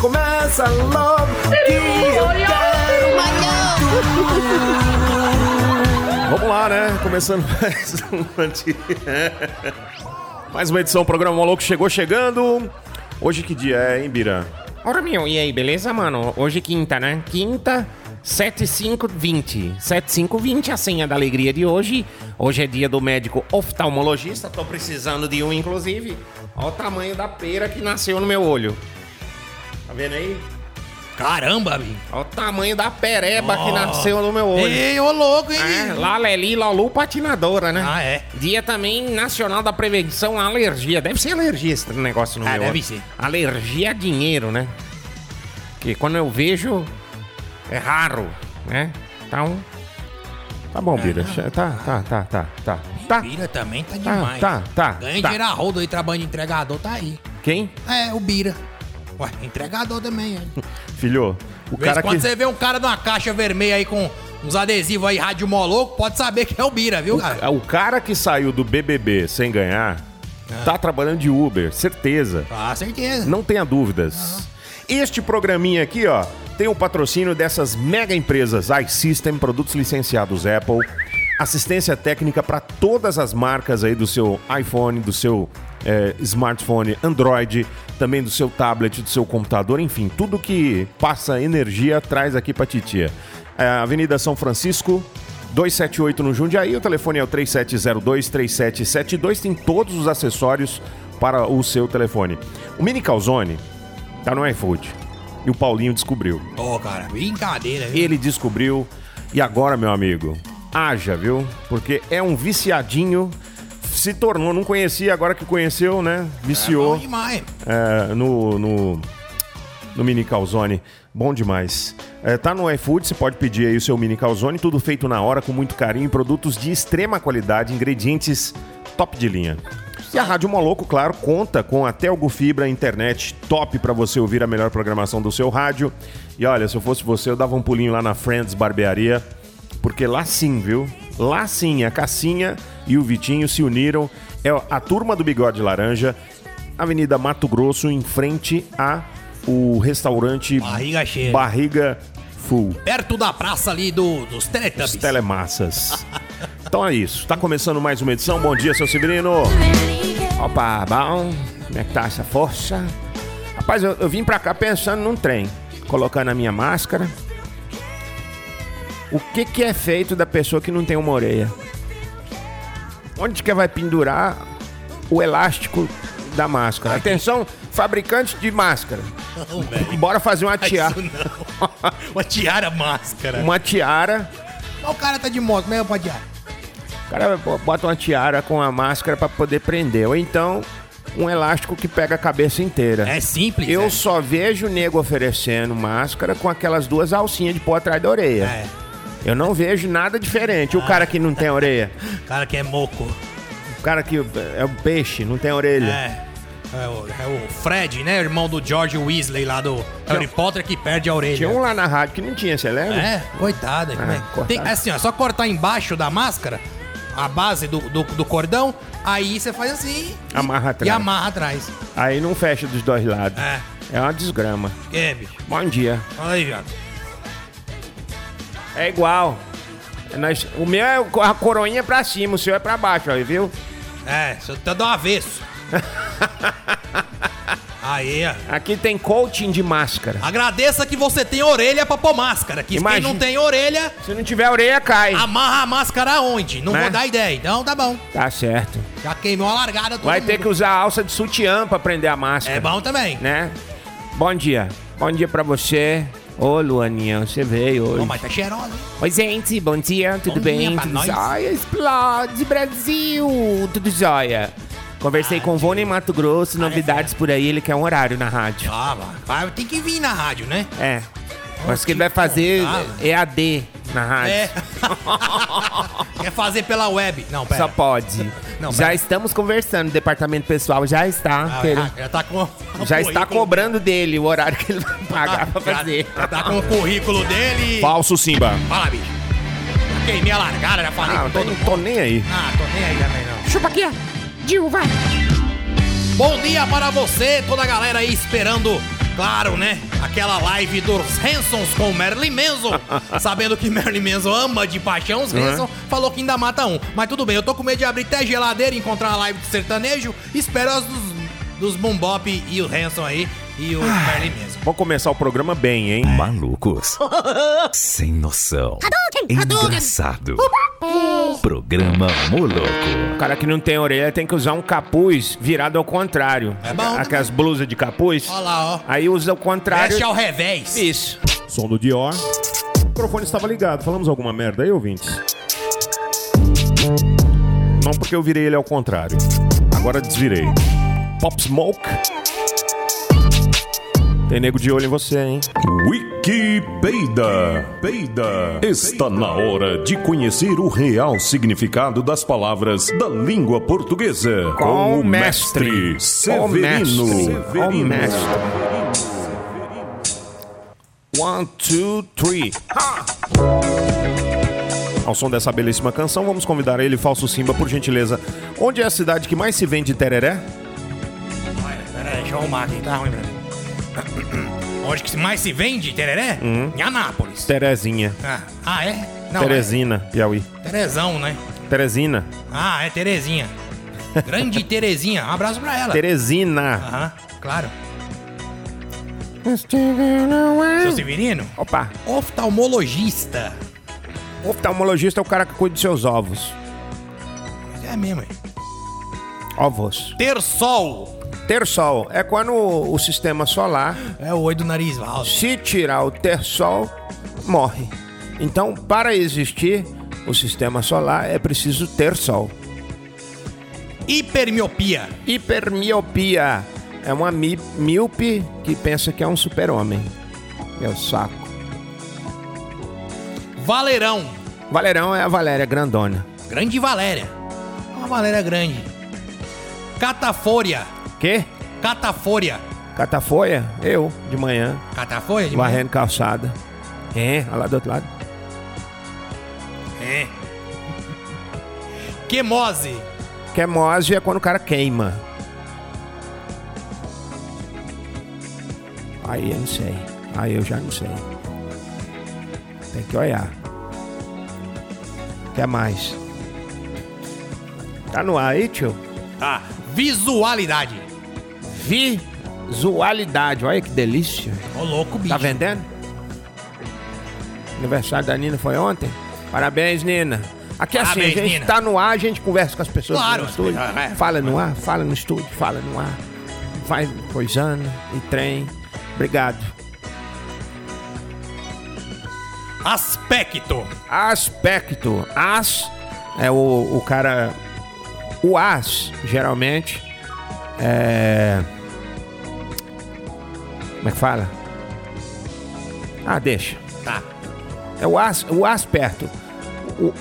Começa logo que eu quero Vamos lá, né? Começando mais uma, mais uma edição do programa Maluco chegou chegando. Hoje que dia é, hein, Bira? Ora, meu, e aí, beleza, mano? Hoje é quinta, né? Quinta, 7520. 7520 a senha da alegria de hoje. Hoje é dia do médico oftalmologista. Tô precisando de um, inclusive. Olha o tamanho da pera que nasceu no meu olho. Tá vendo aí? Caramba, bicho. Olha o tamanho da pereba que nasceu no meu olho. Ei, ô louco, hein? É, Laleli Lolu patinadora, né? Ah, é. Dia também nacional da prevenção à alergia. Deve ser alergia esse negócio no Ah, meu deve olho. ser. Alergia a dinheiro, né? Que quando eu vejo é raro, né? Então, tá bom, Bira. Tá, tá, tá, tá, tá. Tá. Bira também tá Tá, demais. tá, tá, Ganha tá. dinheiro a rodo aí, trabalho de entregador, tá aí. Quem? É, o Bira. Ué, entregador também, é. Filho, o cara quando que. você vê um cara numa caixa vermelha aí com uns adesivos aí, rádio moloco, pode saber que é o Bira, viu, cara? O cara que saiu do BBB sem ganhar tá trabalhando de Uber, certeza. Ah, certeza. Não tenha dúvidas. Este programinha aqui, ó, tem o patrocínio dessas mega empresas iSystem, produtos licenciados Apple, assistência técnica para todas as marcas aí do seu iPhone, do seu eh, smartphone Android, também do seu tablet, do seu computador, enfim, tudo que passa energia traz aqui para titia. É, Avenida São Francisco, 278 no Jundiaí, o telefone é o 3702-3772, tem todos os acessórios para o seu telefone. O Mini Calzone tá no iFood e o Paulinho descobriu. Ô, cara, brincadeira, viu? Ele descobriu e agora, meu amigo, haja, viu? Porque é um viciadinho, se tornou, não conhecia, agora que conheceu, né? É Viciou bom demais. é, no, no, no Mini Calzone. Bom demais. É, tá no iFood, você pode pedir aí o seu Mini Calzone, tudo feito na hora, com muito carinho, produtos de extrema qualidade, ingredientes top de linha. E a Rádio Moloco, claro, conta com a Telgo Fibra internet top para você ouvir a melhor programação do seu rádio. E olha, se eu fosse você, eu dava um pulinho lá na Friends Barbearia, porque lá sim, viu? Lá sim, a Cassinha e o Vitinho se uniram. É a turma do Bigode Laranja, Avenida Mato Grosso, em frente a o restaurante Barriga cheia. Barriga Full. Perto da praça ali do, dos Os Teletubbies. telemassas. Então é isso. Tá começando mais uma edição. Bom dia, seu Severino. Opa, bom? Como é que tá essa força? Rapaz, eu, eu vim pra cá pensando num trem, colocando a minha máscara. O que que é feito da pessoa que não tem uma orelha? Onde que vai pendurar o elástico da máscara? Atenção, fabricantes de máscara. Não, velho. Bora fazer uma Faz tiara. isso não. Uma tiara máscara. Uma tiara. O cara tá de moto, como é que pode tiara? O cara bota uma tiara com a máscara pra poder prender. Ou então, um elástico que pega a cabeça inteira. É simples, Eu né? só vejo nego oferecendo máscara com aquelas duas alcinhas de pôr atrás da orelha. É. Eu não vejo nada diferente. O cara que não tem orelha. Cara que é moco. O cara que é o peixe, não tem orelha. É. É o, é o Fred, né? Irmão do George Weasley lá do Harry Potter que perde a orelha. Tinha um lá na rádio que não tinha, você lembra? É, coitado. é? cortado. Tem, assim, ó, só cortar embaixo da máscara, a base do, do, do cordão, aí você faz assim e- Amarra e atrás. amarra atrás. Aí não fecha dos dois lados. É. É uma desgrama. É, bicho. Bom dia. Fala aí, viado. É igual. Nós- o meu é a coroinha pra cima, o seu é pra baixo, aí, viu? É, você tá do avesso. Aí, ó. Aqui tem coaching de máscara. Agradeça que você tem orelha pra pôr máscara. Que Imagina- quem não tem orelha, Se não tiver orelha, cai. amarra a máscara aonde? Não Né? vou dar ideia. Então tá bom. Tá certo. Já queimou a largada Vai ter mundo. que usar alça de sutiã pra prender a máscara. É bom também. Né? Bom dia. Bom dia pra você. Ô, Luaninha, você veio hoje. Bom, mas tá cheirosa. Oi, gente, bom dia, tudo Bom dia bem? pra Tudo nós. jóia? Explode, Brasil! Tudo jóia. Conversei com o Vônei Mato Grosso, novidades por aí, ele quer um horário na rádio. Ah, vai. Tem que vir na rádio, né? É. Mas que ele vai fazer contado. EAD na rádio. É. Quer fazer pela web. Não, pera. Só pode. Não, já pera. estamos conversando, o departamento pessoal já está. Ah, querendo- já, já tá com. já está cobrando dele o horário que ele vai pagar pra já- fazer. Já tá com o currículo dele. Falso Simba. Fala, bicho. Queimei a largada, já falei Ah, com não todo tô, mundo. tô nem aí. Ah, tô nem aí também não. Chupa aqui, ó. Dil, vai. Bom dia para você, toda a galera aí esperando, claro, né? Aquela live dos Hansons com o Marilyn Manson. sabendo que Marilyn Manson ama de paixão os Hanson, falou que ainda mata um. Mas tudo bem, eu tô com medo de abrir até a geladeira e encontrar uma live de sertanejo. Espero as dos, dos Boom Bop e o Hanson aí e o Marilyn Manson. Vamos começar o programa bem, hein? Malucos. Sem noção. Engraçado. Programa Moloco. O cara que não tem orelha tem que usar um capuz virado ao contrário. É bom. Aquelas blusas de capuz. Olha lá, ó. Aí usa o contrário. Veste ao revés. Isso. Som do Dior. O microfone estava ligado. Falamos alguma merda aí, ouvintes? Não porque eu virei ele ao contrário. Agora desvirei. Pop Smoke. Tem nego de olho em você, hein? Wikipedia. Peida. Está na hora de conhecer o real significado das palavras da língua portuguesa Com o mestre. Severino. Com o mestre. Severino. Com o mestre. One, two, three. Ha! Ao som dessa belíssima canção, vamos convidar ele, Falso Simba, por gentileza. Onde é a cidade que mais se vende tereré? Pera aí, deixa eu arrumar aqui, tá ruim mim. Onde que mais se vende tereré? Em Anápolis. Terezinha. Ah, ah, é? Não, Teresina, Piauí. é Terezão, né? Teresina. Ah, é Terezinha. Grande Terezinha. Um abraço pra ela. Teresina. Aham, claro. Seu Severino, Opa. oftalmologista. Oftalmologista é o cara que cuida dos seus ovos. É mesmo, é. Ovos. Ter sol. Ter sol é quando o, o sistema solar, É o oi do nariz valso. se tirar o ter sol, morre. Então, para existir o sistema solar, é preciso ter sol. Hipermiopia. Hipermiopia é uma mi míope que pensa que é um super-homem. Meu saco. Valerão. Valerão é a Valéria Grandona. Grande Valéria. Uma Valéria grande. Catafória. Quê? Catafória. Catafoia? Eu, de manhã, Catafória de manhã? varrendo calçada. É, olha lá do outro lado. É. Quemose. Quemose é quando o cara queima. Aí eu não sei. Aí eu já não sei. Tem que olhar. Quer mais? Tá no ar aí, tio? Tá. Visualidade. Visualidade. Olha que delícia. Ô, louco, bicho. Tá vendendo? Aniversário da Nina foi ontem? Parabéns, Nina. Aqui é assim, a Parabéns, gente Nina. tá no ar, a gente conversa com as pessoas Claro, no estúdio. é. Fala no ar, fala no estúdio, fala no ar. Vai coisando e trem. Obrigado. Aspecto. Aspecto. As é o, o cara. O as, geralmente, é. Como é que fala? Ah, deixa. Tá. É o as, o as perto. O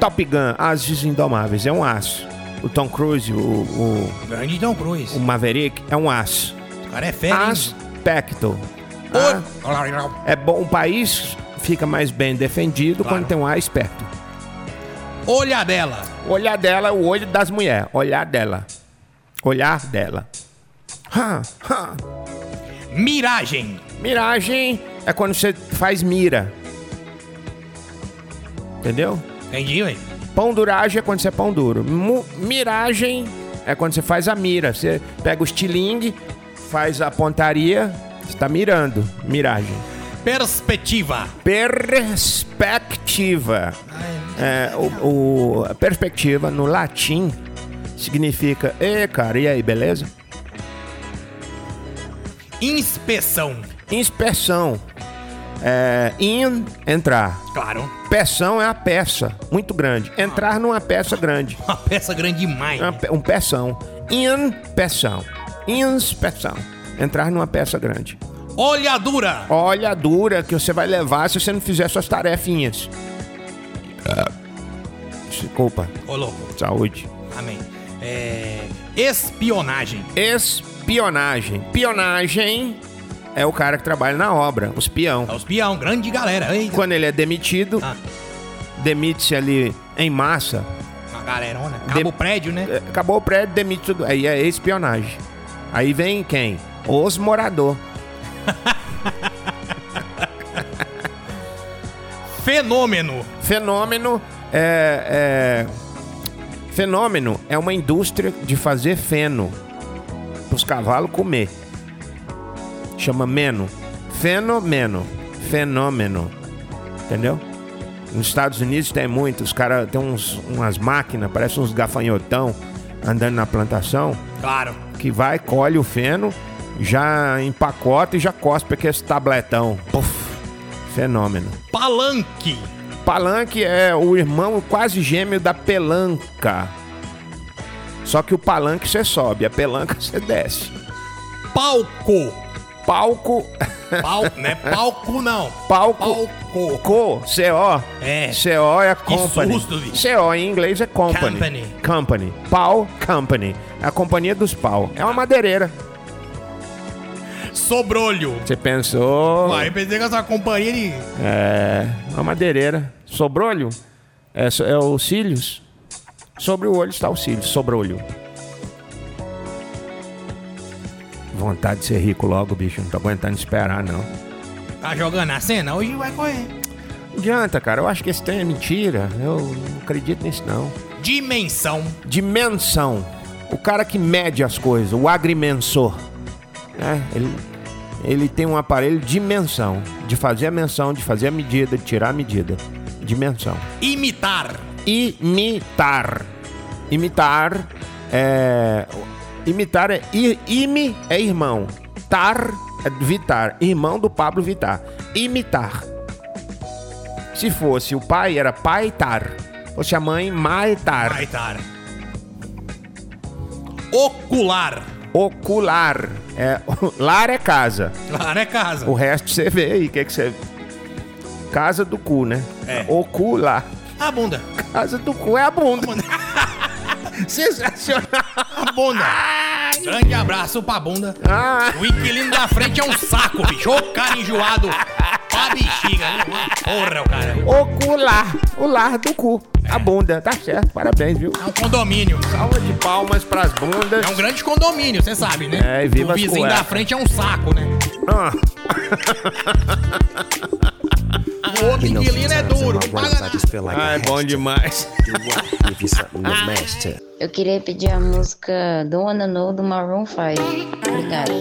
Top Gun, Ases Indomáveis, é um as. O Tom Cruise, o, o, Grande Tom Cruise. o Maverick, é um as. O cara é fera? Aspecto. Ah, é bom, o país fica mais bem defendido Claro. quando tem um as perto. Olha dela. Olhar dela é o olho das mulheres. Olhar dela. Olhar dela. Ha, ha. Miragem. Miragem é quando você faz mira. Entendeu? Entendi, ué. Pão duragem é quando você é pão duro. Mu- miragem é quando você faz a mira. Você pega o estilingue, faz a pontaria, você tá mirando. Miragem. Perspectiva. Perspectiva. É, o, o- a perspectiva no latim significa, e cara, e aí, beleza? Inspeção. Inspeção. É, in, entrar. Claro. Peção é a peça, muito grande. Entrar numa peça grande. Uma peça grande demais. Uma pe- Um peção. inspeção. Inspeção. Entrar numa peça grande. Olhadura. Olha a dura que você vai levar se você não fizer suas tarefinhas. Desculpa. Ô, louco. Saúde. Amém. É... Espionagem. Espionagem. Pionagem é o cara que trabalha na obra, os peão. É os peão, grande galera. Eita. Quando ele é demitido, Ah, demite-se ali em massa. uma galerona. Acaba De- o prédio, né? É, Acabou o prédio, demite tudo. Aí é espionagem. Aí vem quem? Os morador. Fenômeno. Fenômeno é, é- Fenômeno é uma indústria de fazer feno para os cavalos comer. Chama meno. Fenomeno. Fenômeno. Entendeu? Nos Estados Unidos tem muito. Os caras têm uns, umas máquinas, parecem uns gafanhotão andando na plantação, Claro. que vai, colhe o feno, já empacota e já cospe aquele tabletão. Puf. Fenômeno. Palanque. Palanque é o irmão quase gêmeo da pelanca. Só que o palanque você sobe, a pelanca você desce. Palco. Palco, Pal... não é palco, não. palco, Palco. co, CO. É. CO é company. susto, bicho. CO em inglês é company. Company. Company. Pau, company. É a companhia dos pau. É uma madeireira. Sobrolho. Você pensou... Vai, eu pensei que essa companhia de... É, uma madeireira. Sobrolho é, é os cílios. Sobre o olho está o cílio, sobrolho. Vontade de ser rico logo, bicho. Não tô aguentando esperar, não. Tá jogando a cena? Hoje vai correr. Não adianta, cara. Eu acho que esse trem é mentira. Eu não acredito nisso, não. Dimensão. Dimensão. O cara que mede as coisas, o agrimensor. né? Ele, ele tem um aparelho de dimensão. De fazer a menção, de fazer a medida, de tirar a medida. Dimensão. Imitar. Imitar. Imitar é. Imitar é. i- Imi é irmão. Tar é Vitar. Irmão do Pablo Vitar. Imitar. Se fosse o pai, era pai tar. Fosse a mãe, mãe tar. Maitar. Ocular. Ocular. É, lar é casa. Lá, né, casa? O resto você vê aí. O que, que você. Casa do cu, né? É. Ocular. A bunda. Casa do cu é a bunda. Sensacional. A bunda. Grande abraço pra bunda. Ah. O inquilino da frente é um saco, bicho. Ô cara enjoado. Pra bexiga. Porra, o cara. Ocular. O lar do cu. A bunda. Tá certo. Parabéns, viu? É um condomínio. Salva de palmas pras bundas. É um grande condomínio, você sabe, né? É, e viva O vizinho da frente é um saco, né? Ah, O outro inquilino é duro. Ah, é bom demais. Eu queria pedir a música Don't Wanna Know do Maroon 5. Obrigada.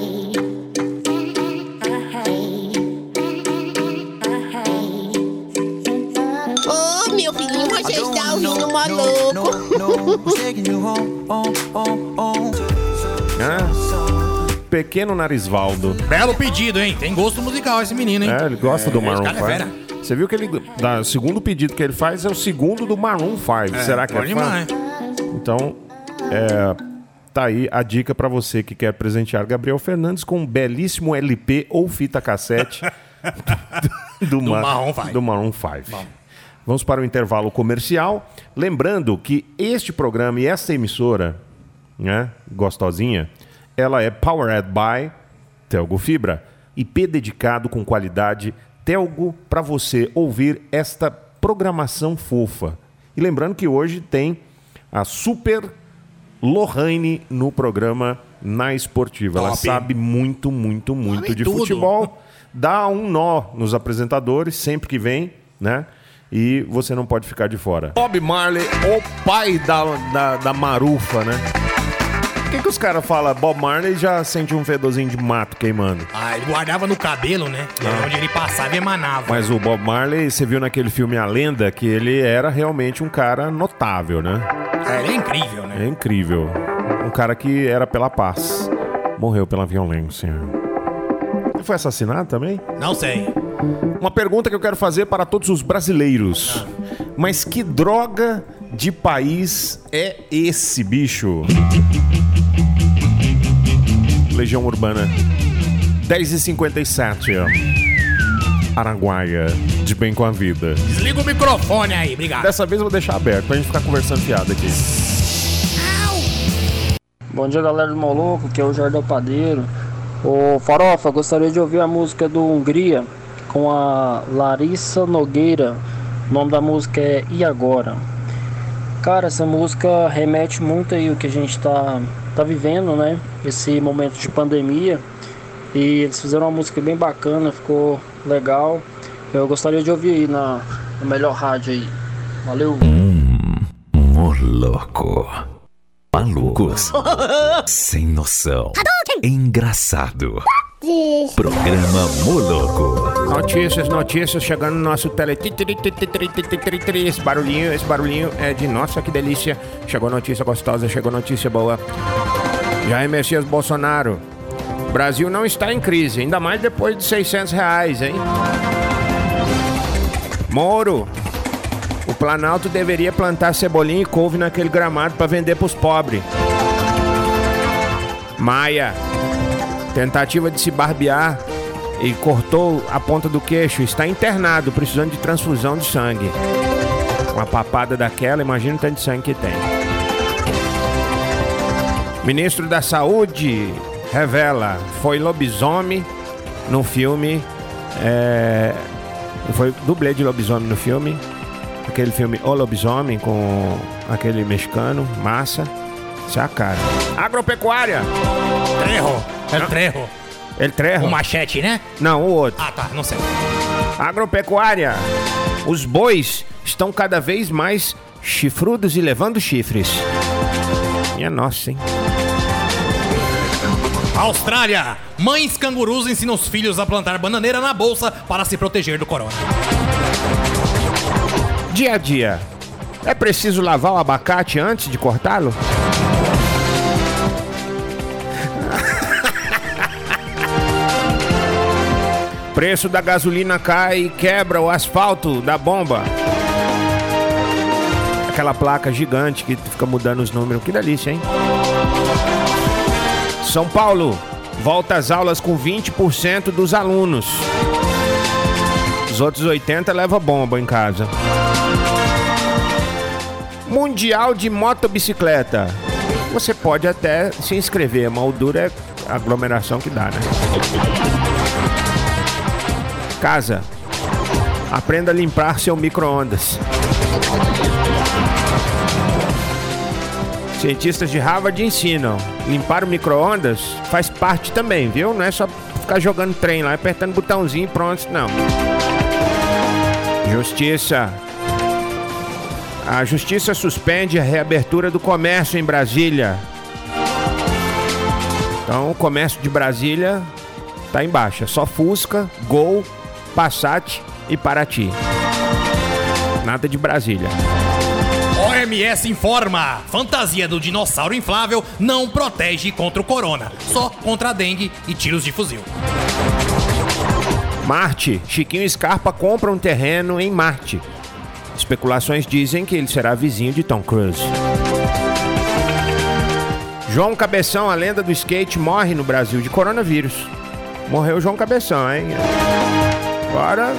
Ô, meu filhinho, você está ouvindo maluco. Ah, Pequeno Narisvaldo. Belo pedido, hein? Tem gosto musical esse menino, hein? É, ele gosta do Maroon esse cara é 5. Você viu que ele. Da, o segundo pedido que ele faz é o segundo do Maroon 5. Será que é fã? Então, é, tá aí a dica pra você que quer presentear Gabriel Fernandes com um belíssimo LP ou fita cassete do, Maroon 5. do Maroon 5. Vamos para o intervalo comercial. Lembrando que este programa e essa emissora, né, gostosinha, ela é powered by Telgo Fibra. IP dedicado com qualidade Telgo para você ouvir esta programação fofa. E lembrando que hoje tem a Super Lohane no programa Na Esportiva. Ela Top. sabe muito, muito, muito de tudo. futebol. Dá um nó nos apresentadores sempre que vem, né? E você não pode ficar de fora. Bob Marley, o pai da, da, da marufa, né? Que, que os caras falam Bob Marley já sente um fedorzinho de mato queimando? Ah, ele guardava no cabelo, né? Ah. Onde ele passava emanava. Mas o Bob Marley, você viu naquele filme A Lenda que ele era realmente um cara notável, né? É, ele é incrível, né? É incrível. Um cara que era pela paz. Morreu pela violência. Ele foi assassinado também? Não sei. Uma pergunta que eu quero fazer para todos os brasileiros. Mas que droga de país é esse, bicho? Legião Urbana. 10h57, ó. Araguaia, de bem com a vida. Desliga o microfone aí, obrigado. Dessa vez eu vou deixar aberto pra gente ficar conversando fiado aqui. Bom dia, galera do Moloco, que é o Jardel Padeiro. Ô, Farofa, gostaria de ouvir a música do Hungria com a Larissa Nogueira. O nome da música é E Agora? Cara, essa música remete muito aí o que a gente tá, tá vivendo, né? Esse momento de pandemia. E eles fizeram uma música bem bacana, ficou legal. Eu gostaria de ouvir aí na, na melhor rádio aí. Valeu! Moloco. Malucos. Sem noção. Engraçado. Programa Moloco. Notícias, notícias chegando no nosso tele. Esse barulhinho, esse barulhinho é de nossa, que delícia. Chegou notícia gostosa, chegou notícia boa. Jair Messias Bolsonaro. Brasil não está em crise, ainda mais depois de 600 reais, hein? Moro. O Planalto deveria plantar cebolinha e couve naquele gramado para vender para os pobres. Maia. Tentativa de se barbear e cortou a ponta do queixo. Está internado, precisando de transfusão de sangue. Uma papada daquela, imagina o tanto de sangue que tem. Ministro da Saúde revela foi lobisomem no filme. É, foi dublê de lobisomem no filme. Aquele filme O Lobisomem com aquele mexicano, massa. Isso é a cara. Agropecuária. Trejo. É o trejo. Ele treja? O machete, né? Não, o outro. Ah, tá, não sei. Agropecuária. Os bois estão cada vez mais chifrudos e levando chifres. Minha nossa, hein? Austrália. Mães cangurus ensinam os filhos a plantar bananeira na bolsa para se proteger do corona. Dia a dia. É preciso lavar o abacate antes de cortá-lo? Preço da gasolina cai e quebra o asfalto da bomba. Aquela placa gigante que fica mudando os números. Que delícia, hein? São Paulo. Volta às aulas com 20% dos alunos. Os outros 80 leva bomba em casa. Mundial de motobicicleta. Você pode até se inscrever, mas o duro é a aglomeração que dá, né? Casa. Aprenda a limpar seu micro-ondas. Cientistas de Harvard ensinam. Limpar o micro-ondas faz parte também, viu? Não é só ficar jogando trem lá, apertando botãozinho e pronto, não. Justiça. A justiça suspende a reabertura do comércio em Brasília. Então, o comércio de Brasília tá em baixa. Só Fusca, Gol, Passat e Paraty. Nada de Brasília. OMS informa: fantasia do dinossauro inflável não protege contra o corona, só contra a dengue e tiros de fuzil. Marte. Chiquinho Scarpa compra um terreno em Marte. Especulações dizem que ele será vizinho de Tom Cruise. João Cabeção, a lenda do skate, morre no Brasil de coronavírus. Morreu João Cabeção, hein? Agora,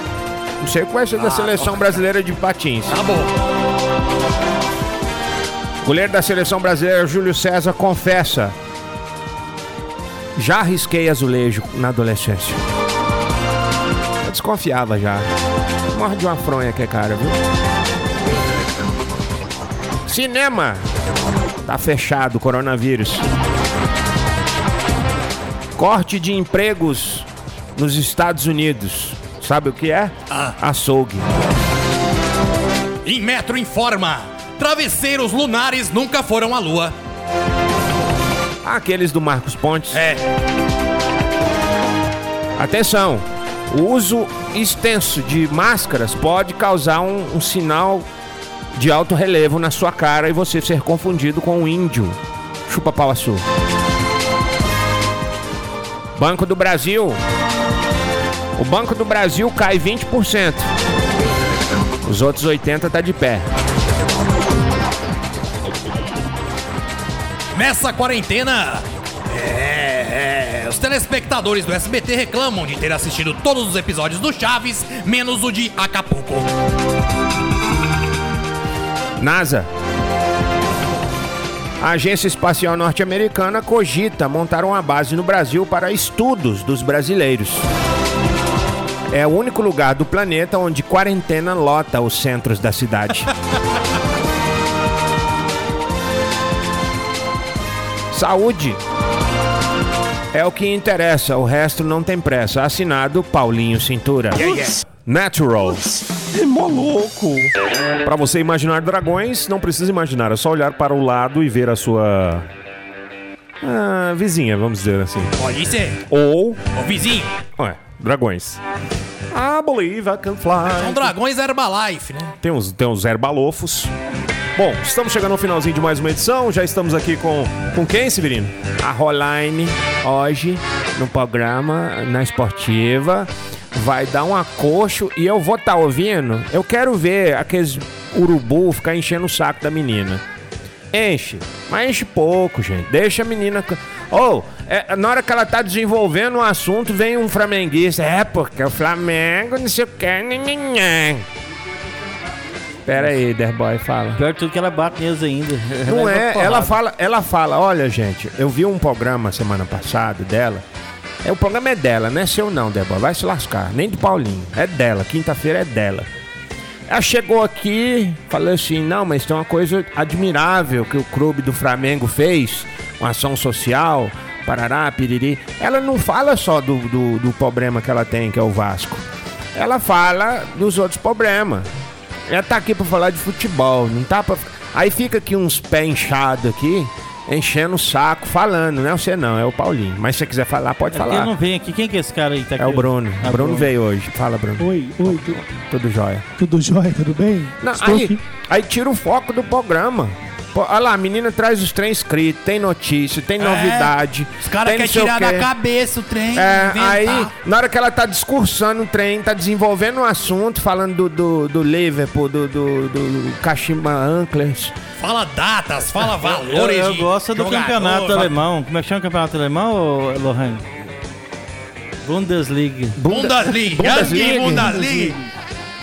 não sei que vai ser da seleção brasileira de patins. Tá bom. Goleiro da seleção brasileira, Júlio César, confessa. Já risquei azulejo na adolescência. Eu desconfiava já. Morre de uma fronha que é cara, viu? Cinema. Tá fechado, coronavírus. Corte de empregos nos Estados Unidos. Sabe o que é? Açougue. Em Metro informa: travesseiros lunares nunca foram à lua. Aqueles do Marcos Pontes. É. Atenção! O uso extenso de máscaras pode causar um, um sinal de alto relevo na sua cara e você ser confundido com um índio. Chupa pau açul. Banco do Brasil. O Banco do Brasil cai 20%. Os outros 80 tá de pé. Nessa quarentena, É, é, os telespectadores do SBT reclamam de ter assistido todos os episódios do Chaves, menos o de Acapulco. NASA. A Agência Espacial Norte-Americana cogita montar uma base no Brasil para estudos dos brasileiros. É o único lugar do planeta onde quarentena lota os centros da cidade. Saúde. É o que interessa, o resto não tem pressa. Assinado Paulinho Cintura. Natural. É mó louco. Para você imaginar dragões, não precisa imaginar, é só olhar para o lado e ver a sua ah, vizinha, vamos dizer assim. Pode ser. Ou, Ô vizinho, ué, dragões. I believe I can fly. são dragões Herbalife, né? Tem uns, tem uns herbalofos. Bom, estamos chegando ao finalzinho de mais uma edição. Já estamos aqui com, com quem, Severino? A Roline, hoje, no programa, na esportiva. Vai dar um acocho e eu vou estar ouvindo. Eu quero ver aqueles urubu ficar enchendo o saco da menina. Enche, mas enche pouco, gente. Deixa a menina. Ou, é, na hora que ela tá desenvolvendo um assunto, vem um flamenguista. É, porque o Flamengo não sei o que. nhanhanhã." Pera aí, Derboy, fala. Pior tudo que ela bate neles ainda. Não Leva é, porrada. ela fala, ela fala, olha, gente, eu vi um programa semana passada dela. É, o programa é dela, não é seu não, Débora. Vai se lascar. Nem do Paulinho. É dela. Quinta-feira é dela. Ela chegou aqui, falou assim: não, mas tem uma coisa admirável que o clube do Flamengo fez, uma ação social, parará, piriri. Ela não fala só do, do, do problema que ela tem, que é o Vasco. Ela fala dos outros problemas. Ela tá aqui pra falar de futebol, não tá pra. Aí fica aqui uns pés inchados aqui, enchendo o saco, falando, não é você não, é o Paulinho. Mas se você quiser falar, pode É falar. não vem aqui. Quem que é esse cara aí tá aqui? É o Bruno. Ah, O Bruno veio hoje. Fala, Bruno. Oi, oi, tu- Tudo jóia. tudo jóia, tudo bem? Não, Estou aí, aqui. aí tira o foco do programa. Pô, olha lá, a menina traz os trem escritos, tem notícia, tem novidade. Os caras querem tirar da cabeça o trem, É, inventar. aí, na hora que ela tá discursando o trem, tá desenvolvendo um assunto, falando do, do, do Liverpool, do, do, do Kashima Anklers. Fala datas, fala Eu, valores eu de gosto do jogador, campeonato fala- alemão. Como é que chama o campeonato alemão, Lohan? Bundesliga. Bundesliga. Bundesliga. Bundesliga. Bundesliga.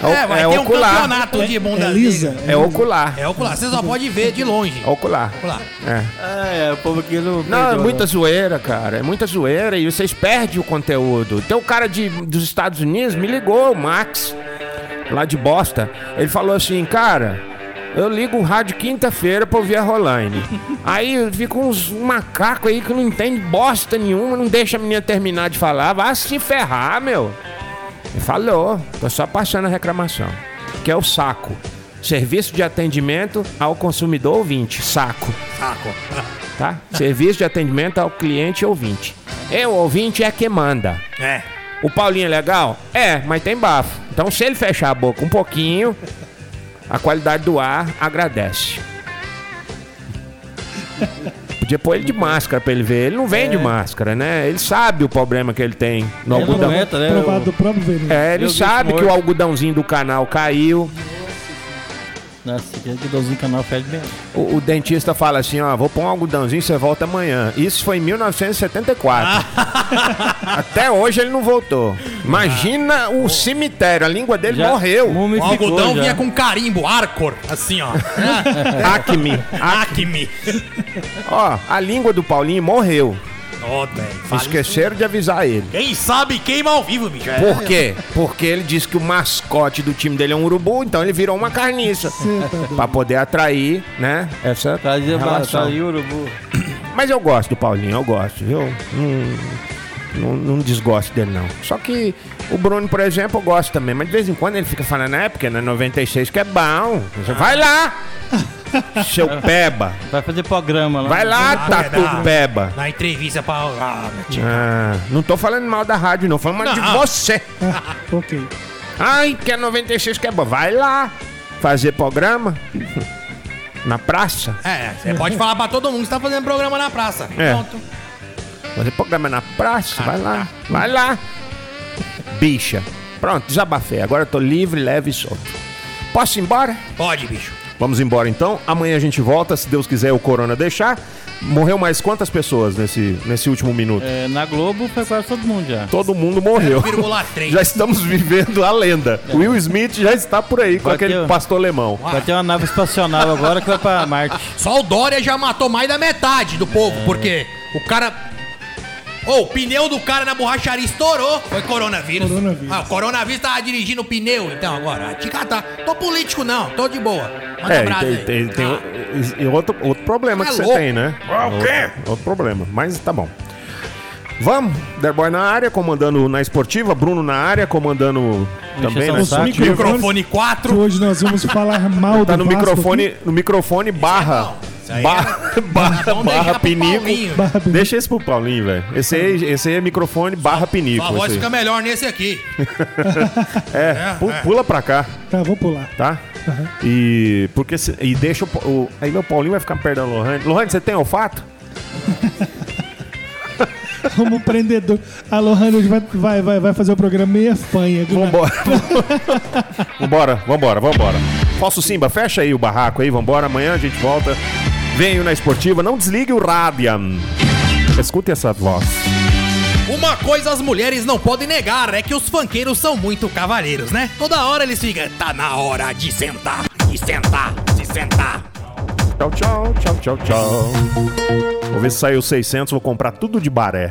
É, É, vai é ter um ocular. campeonato de É Bundesliga. lisa. É ocular. É ocular. Você só pode ver de longe. Ocular. Ocular. É. Ah, é, o povo aqui não. Não, é muita zoeira, cara. É muita zoeira e vocês perdem o conteúdo. Tem o cara de, dos Estados Unidos, me ligou, o Max, lá de Bosta. Ele falou assim, cara, eu ligo o rádio quinta-feira pra ouvir a Roline. Aí fica uns macacos aí que não entende bosta nenhuma, não deixa a menina terminar de falar. Vai se ferrar, meu. Ele falou, tô só passando a reclamação. Que é o saco. Serviço de atendimento ao consumidor ouvinte. Saco Saco. tá? Serviço de atendimento ao cliente ouvinte. E o ouvinte é que manda. É. O Paulinho é legal? É, mas tem bafo. Então, se ele fechar a boca um pouquinho, a qualidade do ar agradece. Podia pôr ele de máscara pra ele ver. Ele não vem de máscara, né? Ele sabe o problema que ele tem no Ele algodão. aguenta, né? Provado do próprio veneno. É, ele sabe que o algodãozinho do canal caiu. Nossa, aquele algodãozinho canal fede bem. O, o dentista fala assim, ó, vou pôr um algodãozinho, você volta amanhã. Isso foi em 1974. Até hoje ele não voltou. Imagina o cemitério, a língua dele Já morreu. O algodão já. vinha com carimbo, Arcor, assim, ó. Acme. Acme. Ó, a língua do Paulinho morreu. Velho. Esqueceram de avisar ele. Quem sabe queima ao vivo, bicho. Por quê? Porque ele disse que o mascote do time dele é um urubu, então ele virou uma carniça. pra poder atrair, né, essa Trazia relação. o urubu. Mas eu gosto do Paulinho, eu gosto, viu? Não, não, não desgosto dele, não. Só que o Bruno, por exemplo, eu gosto também. Mas de vez em quando ele fica falando, é, porque na 96 que é bom. Você vai lá, seu peba. Vai fazer programa lá. Vai lá, Ah, Tatu. Peba. Na entrevista pra. Ah. Ah, não tô falando mal da rádio, não. Falando mal de você. Ok. Ai, que é 96 que é bom. Vai lá fazer programa na praça. É, você pode falar pra todo mundo que você tá fazendo programa na praça. É. Pronto. Fazer programa na praça, vai lá, vai lá. Bicha. Pronto, desabafei. Agora eu tô livre, leve e solto. Posso ir embora? Pode, bicho. Vamos embora então. Amanhã a gente volta, se Deus quiser o Corona deixar. Morreu mais quantas pessoas nesse, nesse último minuto? É, na Globo foi quase todo mundo já. Todo mundo morreu. 0,3. Já estamos vivendo a lenda. Will Smith já está por aí com Vai aquele ter- pastor alemão. Vai ter uma nave espacional agora que vai pra Marte. Só o Dória já matou mais da metade do povo, porque o cara. Ô, o pneu do cara na borracharia estourou. Foi coronavírus. Coronavírus. Ah, o coronavírus tava dirigindo o pneu, então agora. Te catar. Tô político não, tô de boa. Manda É, brasa e aí. tem, tem, tem o- e outro, outro problema É que você louco. tem, né? Ah, o quê? Outro, outro problema, mas tá bom. Vamos, Derboy na área, comandando na esportiva, Bruno na área, comandando também na esportiva. Microfone Que 4. hoje nós vamos falar mal Tá do no Vasco microfone, aqui. no microfone barra. Aí Barra, deixar barra pinico. Paulinho. Barra Pinico. Deixa esse pro Paulinho, velho. Esse aí, esse aí é microfone barra pinico. Sua voz fica melhor nesse aqui. É, pu- pula pra cá, Tá, vou pular. tá? E porque se- e deixa o, o aí meu Paulinho vai ficar perto da Lohane. Lohane, você tem olfato? Como prendedor. A Lohane hoje vai, vai, vai, vai fazer o programa meia fanha. Vambora. vambora, vambora, vambora. Falso Simba, fecha aí o barraco aí, vambora. Amanhã a gente volta. Venho na esportiva, não desligue o rádio. Escute essa voz. Uma coisa as mulheres não podem negar é que os funkeiros são muito cavalheiros, né? Toda hora eles ficam, tá na hora de sentar, de sentar, de sentar. Tchau, tchau, tchau, tchau, tchau. Vou ver se saiu 600, vou comprar tudo de baré.